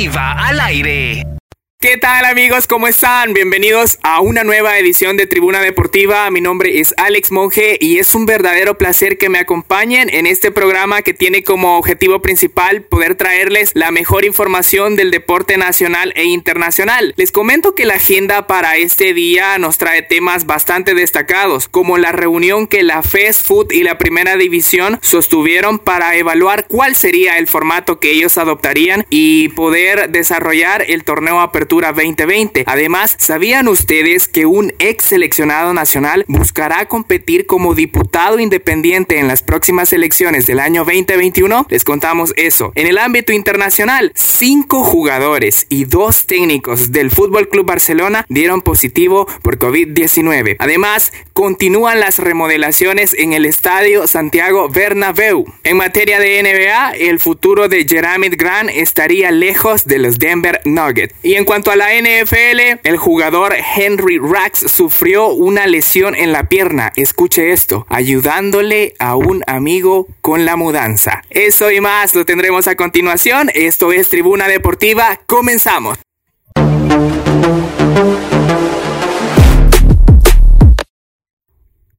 Deportiva al aire. ¿Qué tal amigos? ¿Cómo están? Bienvenidos a una nueva edición de Tribuna Deportiva. Mi nombre es Alex Monge y es un verdadero placer que me acompañen en este programa que tiene como objetivo principal poder traerles la mejor información del deporte nacional e internacional. Les comento que la agenda para este día nos trae temas bastante destacados, como la reunión que la Fast Food y la Primera División sostuvieron para evaluar cuál sería el formato que ellos adoptarían y poder desarrollar el torneo apertura 2020. Además, ¿sabían ustedes que un ex seleccionado nacional buscará competir como diputado independiente en las próximas elecciones del año 2021? Les contamos eso. En el ámbito internacional, cinco jugadores y dos técnicos del Fútbol Club Barcelona dieron positivo por COVID-19. Además, continúan las remodelaciones en el estadio Santiago Bernabéu. En materia de NBA, el futuro de Jeremy Grant estaría lejos de los Denver Nuggets. Y en cuanto cuanto a la NFL, el jugador Henry Rax sufrió una lesión en la pierna, escuche esto, ayudándole a un amigo con la mudanza. Eso y más lo tendremos a continuación. Esto es Tribuna Deportiva. Comenzamos.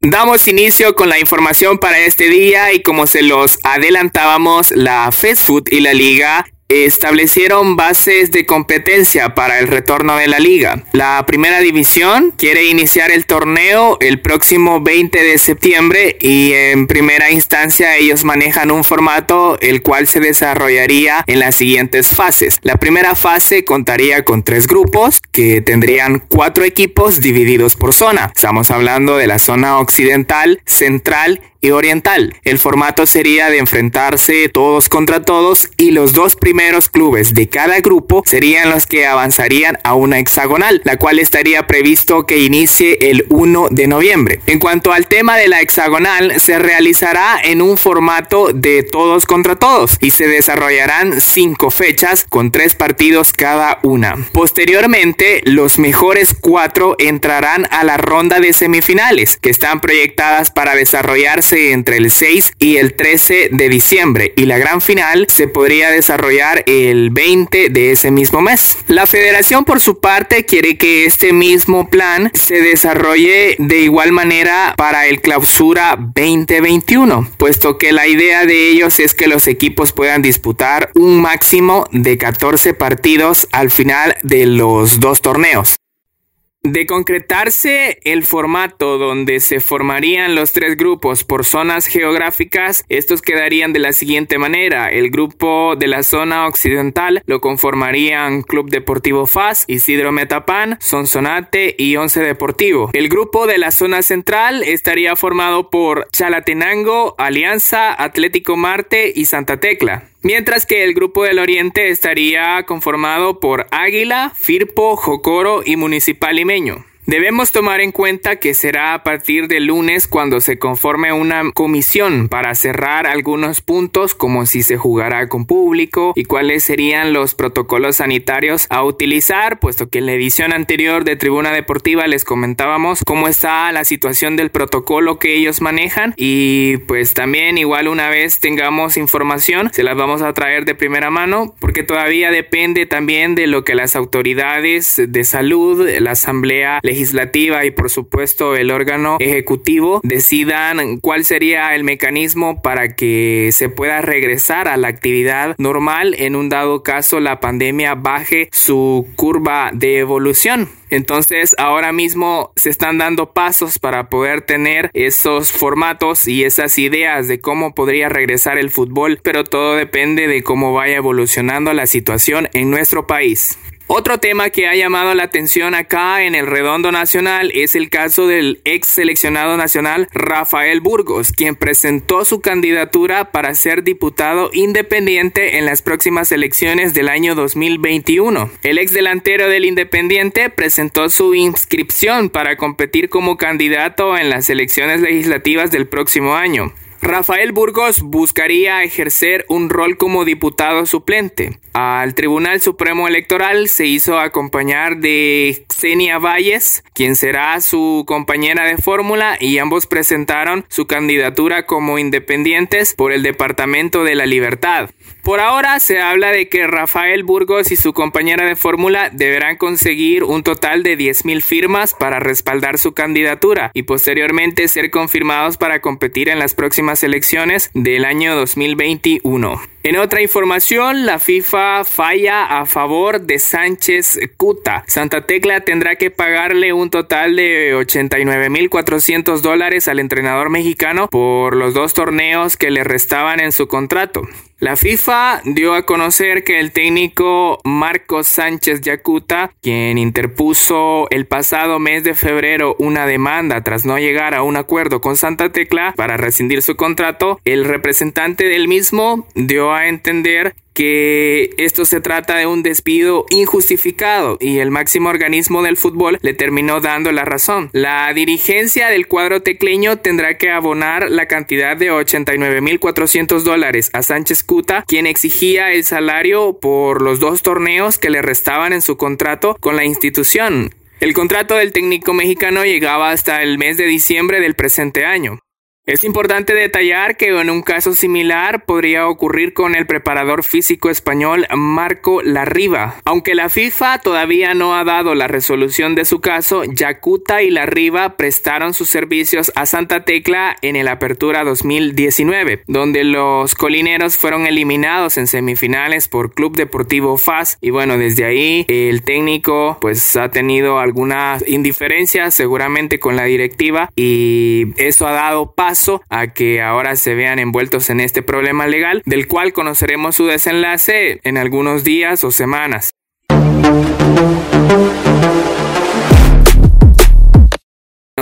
Damos inicio con la información para este día y como se los adelantábamos, la Fast Food y la Liga establecieron bases de competencia para el retorno de la liga. La primera división quiere iniciar el torneo el próximo 20 de septiembre y en primera instancia ellos manejan un formato el cual se desarrollaría en las siguientes fases. La primera fase contaría con tres grupos que tendrían cuatro equipos divididos por zona. Estamos hablando de la zona occidental, central oriental. El formato sería de enfrentarse todos contra todos y los dos primeros clubes de cada grupo serían los que avanzarían a una hexagonal, la cual estaría previsto que inicie el 1 de noviembre. En cuanto al tema de la hexagonal, se realizará en un formato de todos contra todos y se desarrollarán cinco fechas con tres partidos cada una. Posteriormente, los mejores cuatro entrarán a la ronda de semifinales que están proyectadas para desarrollarse entre el 6 y el 13 de diciembre y la gran final se podría desarrollar el 20 de ese mismo mes. La federación por su parte quiere que este mismo plan se desarrolle de igual manera para el clausura 2021, puesto que la idea de ellos es que los equipos puedan disputar un máximo de 14 partidos al final de los dos torneos. De concretarse el formato donde se formarían los tres grupos por zonas geográficas, estos quedarían de la siguiente manera. El grupo de la zona occidental lo conformarían Club Deportivo FAS, Isidro Metapán, Sonsonate y Once Deportivo. El grupo de la zona central estaría formado por Chalatenango, Alianza, Atlético Marte y Santa Tecla mientras que el grupo del Oriente estaría conformado por Águila, Firpo, Jocoro y Municipal Limeño. Debemos tomar en cuenta que será a partir del lunes cuando se conforme una comisión para cerrar algunos puntos como si se jugará con público y cuáles serían los protocolos sanitarios a utilizar, puesto que en la edición anterior de Tribuna Deportiva les comentábamos cómo está la situación del protocolo que ellos manejan. Y pues también igual una vez tengamos información se las vamos a traer de primera mano porque todavía depende también de lo que las autoridades de salud, la asamblea legislativa y por supuesto el órgano ejecutivo decidan cuál sería el mecanismo para que se pueda regresar a la actividad normal en un dado caso la pandemia baje su curva de evolución. Entonces ahora mismo se están dando pasos para poder tener esos formatos y esas ideas de cómo podría regresar el fútbol, pero todo depende de cómo vaya evolucionando la situación en nuestro país. Otro tema que ha llamado la atención acá en el Redondo Nacional es el caso del ex seleccionado nacional Rafael Burgos, quien presentó su candidatura para ser diputado independiente en las próximas elecciones del año 2021. El ex delantero del Independiente presentó su inscripción para competir como candidato en las elecciones legislativas del próximo año. Rafael Burgos buscaría ejercer un rol como diputado suplente. Al Tribunal Supremo Electoral se hizo acompañar de Xenia Valles, quien será su compañera de fórmula, y ambos presentaron su candidatura como independientes por el Departamento de la Libertad. Por ahora se habla de que Rafael Burgos y su compañera de fórmula deberán conseguir un total de 10.000 firmas para respaldar su candidatura y posteriormente ser confirmados para competir en las próximas elecciones del año 2021. En otra información, la FIFA falla a favor de Sánchez Cuta. Santa Tecla tendrá que pagarle un total de 89.400 dólares al entrenador mexicano por los dos torneos que le restaban en su contrato. La FIFA dio a conocer que el técnico Marcos Sánchez Yacuta, quien interpuso el pasado mes de febrero una demanda tras no llegar a un acuerdo con Santa Tecla para rescindir su contrato, el representante del mismo dio a entender que esto se trata de un despido injustificado y el máximo organismo del fútbol le terminó dando la razón. La dirigencia del cuadro tecleño tendrá que abonar la cantidad de 89.400 dólares a Sánchez Cuta, quien exigía el salario por los dos torneos que le restaban en su contrato con la institución. El contrato del técnico mexicano llegaba hasta el mes de diciembre del presente año. Es importante detallar que en un caso similar podría ocurrir con el preparador físico español Marco Larriba. Aunque la FIFA todavía no ha dado la resolución de su caso, Yacuta y Larriba prestaron sus servicios a Santa Tecla en el Apertura 2019, donde los colineros fueron eliminados en semifinales por Club Deportivo FAS y bueno, desde ahí el técnico pues ha tenido alguna indiferencia seguramente con la directiva y eso ha dado paso a que ahora se vean envueltos en este problema legal, del cual conoceremos su desenlace en algunos días o semanas.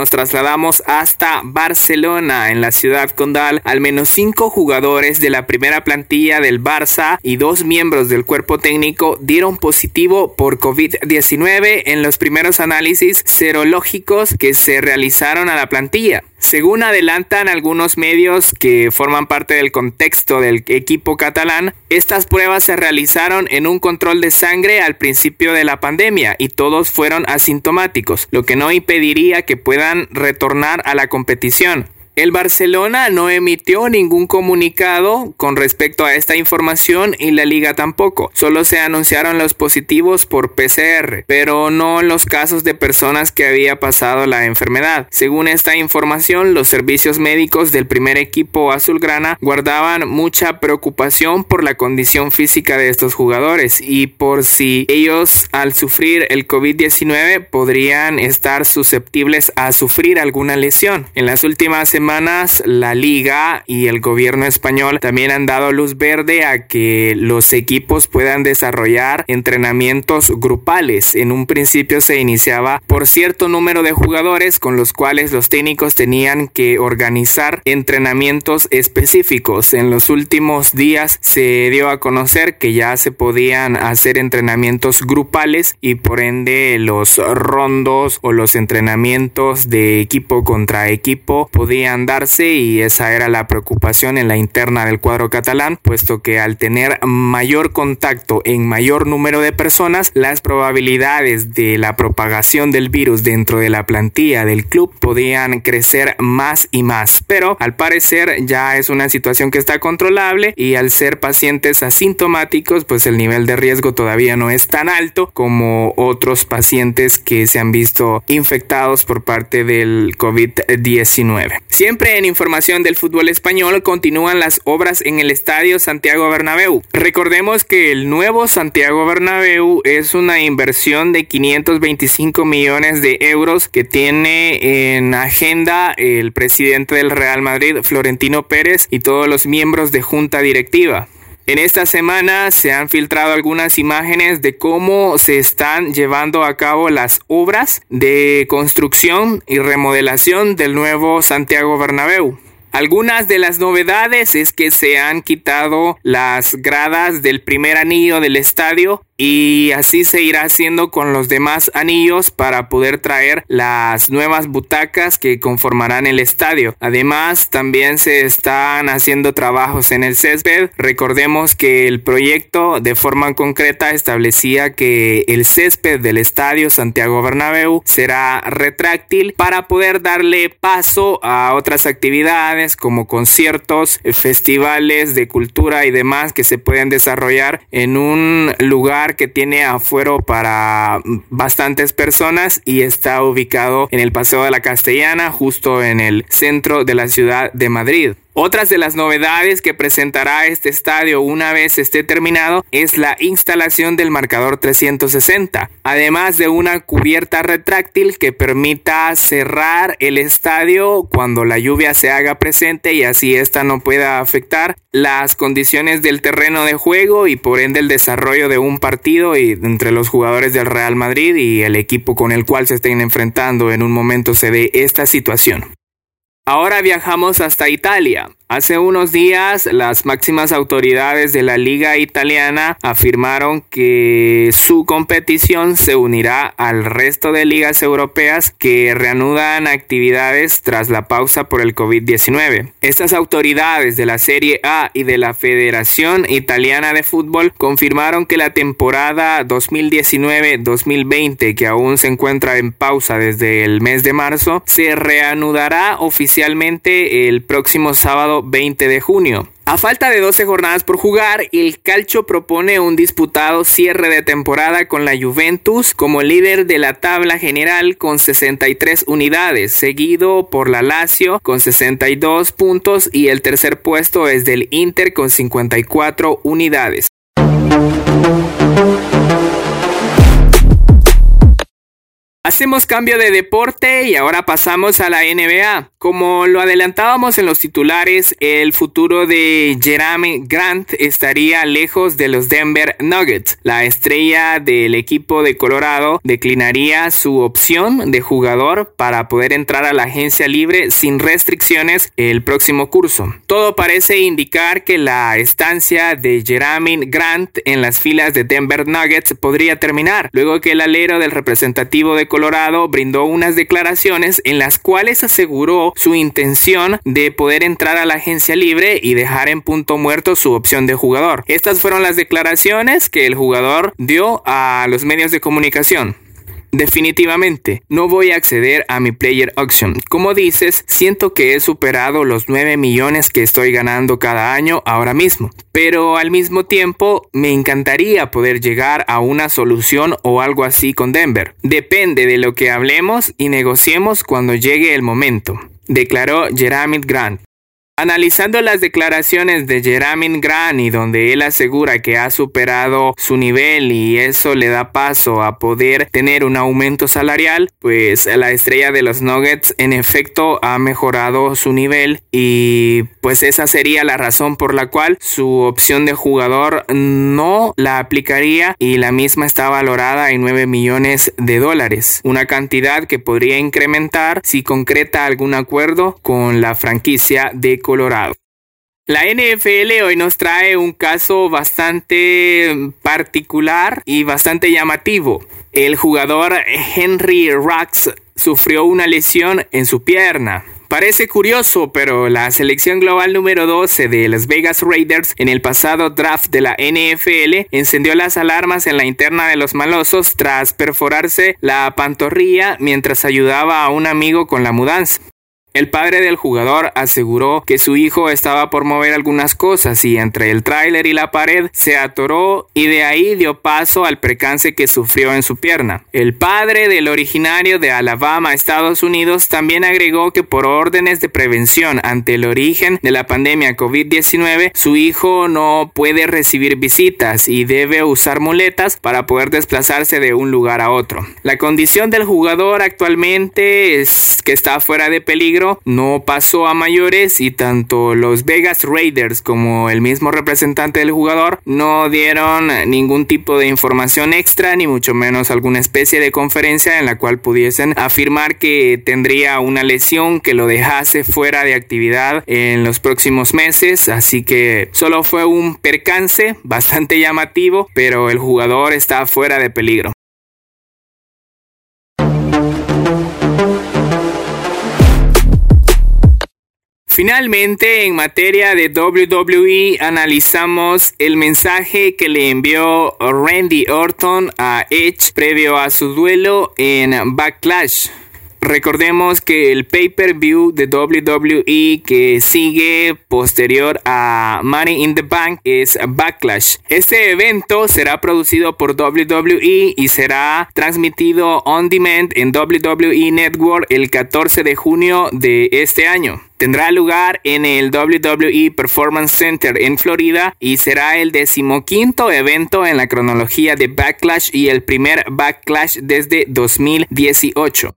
Nos trasladamos hasta Barcelona, en la ciudad condal. Al menos cinco jugadores de la primera plantilla del Barça y dos miembros del cuerpo técnico dieron positivo por COVID-19 en los primeros análisis serológicos que se realizaron a la plantilla. Según adelantan algunos medios que forman parte del contexto del equipo catalán, estas pruebas se realizaron en un control de sangre al principio de la pandemia y todos fueron asintomáticos, lo que no impediría que puedan retornar a la competición. El Barcelona no emitió ningún comunicado con respecto a esta información y la liga tampoco. Solo se anunciaron los positivos por PCR, pero no los casos de personas que había pasado la enfermedad. Según esta información, los servicios médicos del primer equipo azulgrana guardaban mucha preocupación por la condición física de estos jugadores y por si ellos al sufrir el COVID-19 podrían estar susceptibles a sufrir alguna lesión. En las últimas semanas semanas la liga y el gobierno español también han dado luz verde a que los equipos puedan desarrollar entrenamientos grupales. En un principio se iniciaba por cierto número de jugadores con los cuales los técnicos tenían que organizar entrenamientos específicos. En los últimos días se dio a conocer que ya se podían hacer entrenamientos grupales y por ende los rondos o los entrenamientos de equipo contra equipo podían darse y esa era la preocupación en la interna del cuadro catalán, puesto que al tener mayor contacto en mayor número de personas, las probabilidades de la propagación del virus dentro de la plantilla del club podían crecer más y más. Pero al parecer ya es una situación que está controlable y al ser pacientes asintomáticos, pues el nivel de riesgo todavía no es tan alto como otros pacientes que se han visto infectados por parte del COVID-19. Siempre en información del fútbol español continúan las obras en el Estadio Santiago Bernabéu. Recordemos que el nuevo Santiago Bernabéu es una inversión de 525 millones de euros que tiene en agenda el presidente del Real Madrid, Florentino Pérez, y todos los miembros de junta directiva. En esta semana se han filtrado algunas imágenes de cómo se están llevando a cabo las obras de construcción y remodelación del nuevo Santiago Bernabéu. Algunas de las novedades es que se han quitado las gradas del primer anillo del estadio y así se irá haciendo con los demás anillos para poder traer las nuevas butacas que conformarán el estadio. Además, también se están haciendo trabajos en el césped. Recordemos que el proyecto de forma concreta establecía que el césped del estadio Santiago Bernabéu será retráctil para poder darle paso a otras actividades como conciertos, festivales de cultura y demás que se pueden desarrollar en un lugar que tiene afuero para bastantes personas y está ubicado en el Paseo de la Castellana, justo en el centro de la ciudad de Madrid. Otras de las novedades que presentará este estadio una vez esté terminado es la instalación del marcador 360, además de una cubierta retráctil que permita cerrar el estadio cuando la lluvia se haga presente y así esta no pueda afectar las condiciones del terreno de juego y por ende el desarrollo de un partido entre los jugadores del Real Madrid y el equipo con el cual se estén enfrentando en un momento se dé esta situación. Ahora viajamos hasta Italia. Hace unos días las máximas autoridades de la liga italiana afirmaron que su competición se unirá al resto de ligas europeas que reanudan actividades tras la pausa por el COVID-19. Estas autoridades de la Serie A y de la Federación Italiana de Fútbol confirmaron que la temporada 2019-2020 que aún se encuentra en pausa desde el mes de marzo se reanudará oficialmente el próximo sábado 20 de junio. A falta de 12 jornadas por jugar, el Calcio propone un disputado cierre de temporada con la Juventus como líder de la tabla general con 63 unidades, seguido por la Lazio con 62 puntos y el tercer puesto es del Inter con 54 unidades. Hacemos cambio de deporte y ahora pasamos a la NBA. Como lo adelantábamos en los titulares, el futuro de Jeremy Grant estaría lejos de los Denver Nuggets. La estrella del equipo de Colorado declinaría su opción de jugador para poder entrar a la agencia libre sin restricciones el próximo curso. Todo parece indicar que la estancia de Jeremy Grant en las filas de Denver Nuggets podría terminar, luego que el alero del representativo de Colorado brindó unas declaraciones en las cuales aseguró su intención de poder entrar a la agencia libre y dejar en punto muerto su opción de jugador. Estas fueron las declaraciones que el jugador dio a los medios de comunicación. Definitivamente, no voy a acceder a mi player auction. Como dices, siento que he superado los 9 millones que estoy ganando cada año ahora mismo. Pero al mismo tiempo, me encantaría poder llegar a una solución o algo así con Denver. Depende de lo que hablemos y negociemos cuando llegue el momento, declaró Jeremy Grant. Analizando las declaraciones de Jeremy Grant y donde él asegura que ha superado su nivel y eso le da paso a poder tener un aumento salarial, pues la estrella de los Nuggets en efecto ha mejorado su nivel y pues esa sería la razón por la cual su opción de jugador no la aplicaría y la misma está valorada en 9 millones de dólares, una cantidad que podría incrementar si concreta algún acuerdo con la franquicia de Colorado. La NFL hoy nos trae un caso bastante particular y bastante llamativo. El jugador Henry Rux sufrió una lesión en su pierna. Parece curioso, pero la selección global número 12 de Las Vegas Raiders en el pasado draft de la NFL encendió las alarmas en la interna de los malosos tras perforarse la pantorrilla mientras ayudaba a un amigo con la mudanza. El padre del jugador aseguró que su hijo estaba por mover algunas cosas y entre el tráiler y la pared se atoró y de ahí dio paso al precance que sufrió en su pierna. El padre del originario de Alabama, Estados Unidos, también agregó que por órdenes de prevención ante el origen de la pandemia COVID-19, su hijo no puede recibir visitas y debe usar muletas para poder desplazarse de un lugar a otro. La condición del jugador actualmente es que está fuera de peligro no pasó a mayores y tanto los Vegas Raiders como el mismo representante del jugador no dieron ningún tipo de información extra ni mucho menos alguna especie de conferencia en la cual pudiesen afirmar que tendría una lesión que lo dejase fuera de actividad en los próximos meses, así que solo fue un percance bastante llamativo, pero el jugador está fuera de peligro. Finalmente, en materia de WWE, analizamos el mensaje que le envió Randy Orton a Edge previo a su duelo en Backlash. Recordemos que el pay-per-view de WWE que sigue posterior a Money in the Bank es Backlash. Este evento será producido por WWE y será transmitido on demand en WWE Network el 14 de junio de este año. Tendrá lugar en el WWE Performance Center en Florida y será el decimoquinto evento en la cronología de Backlash y el primer Backlash desde 2018.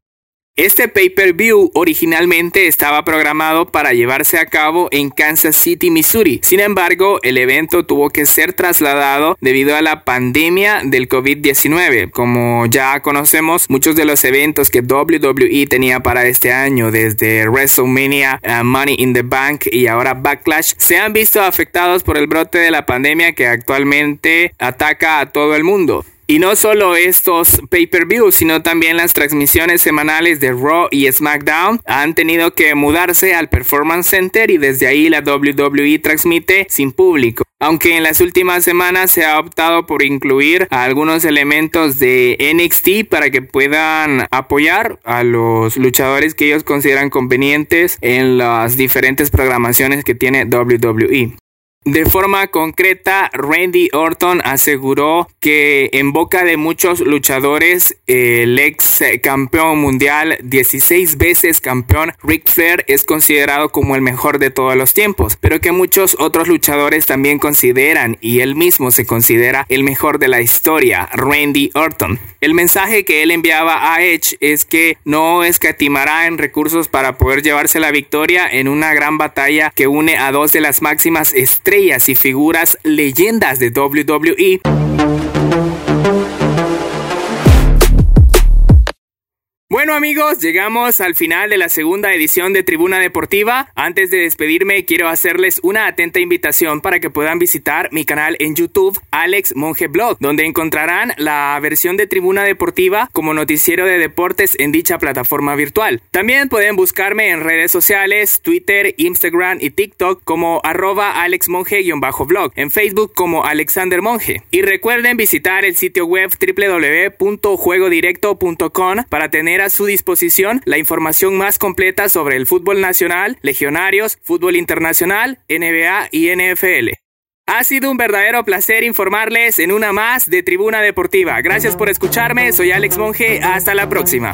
Este pay-per-view originalmente estaba programado para llevarse a cabo en Kansas City, Missouri. Sin embargo, el evento tuvo que ser trasladado debido a la pandemia del COVID-19. Como ya conocemos, muchos de los eventos que WWE tenía para este año, desde WrestleMania, uh, Money in the Bank y ahora Backlash, se han visto afectados por el brote de la pandemia que actualmente ataca a todo el mundo. Y no solo estos pay-per-views, sino también las transmisiones semanales de Raw y SmackDown han tenido que mudarse al Performance Center y desde ahí la WWE transmite sin público. Aunque en las últimas semanas se ha optado por incluir algunos elementos de NXT para que puedan apoyar a los luchadores que ellos consideran convenientes en las diferentes programaciones que tiene WWE. De forma concreta, Randy Orton aseguró que en boca de muchos luchadores, el ex campeón mundial, 16 veces campeón, Ric Flair es considerado como el mejor de todos los tiempos, pero que muchos otros luchadores también consideran y él mismo se considera el mejor de la historia, Randy Orton. El mensaje que él enviaba a Edge es que no escatimará en recursos para poder llevarse la victoria en una gran batalla que une a dos de las máximas y figuras leyendas de WWE. Bueno amigos, llegamos al final de la segunda edición de Tribuna Deportiva. Antes de despedirme, quiero hacerles una atenta invitación para que puedan visitar mi canal en YouTube, Alex Monge Blog, donde encontrarán la versión de Tribuna Deportiva como noticiero de deportes en dicha plataforma virtual. También pueden buscarme en redes sociales, Twitter, Instagram y TikTok como arroba alexmonge-blog, en Facebook como Alexander Monge. Y recuerden visitar el sitio web www.juegodirecto.com para tener a su disposición la información más completa sobre el fútbol nacional, legionarios, fútbol internacional, NBA y NFL. Ha sido un verdadero placer informarles en una más de Tribuna Deportiva. Gracias por escucharme, soy Alex Monge, hasta la próxima.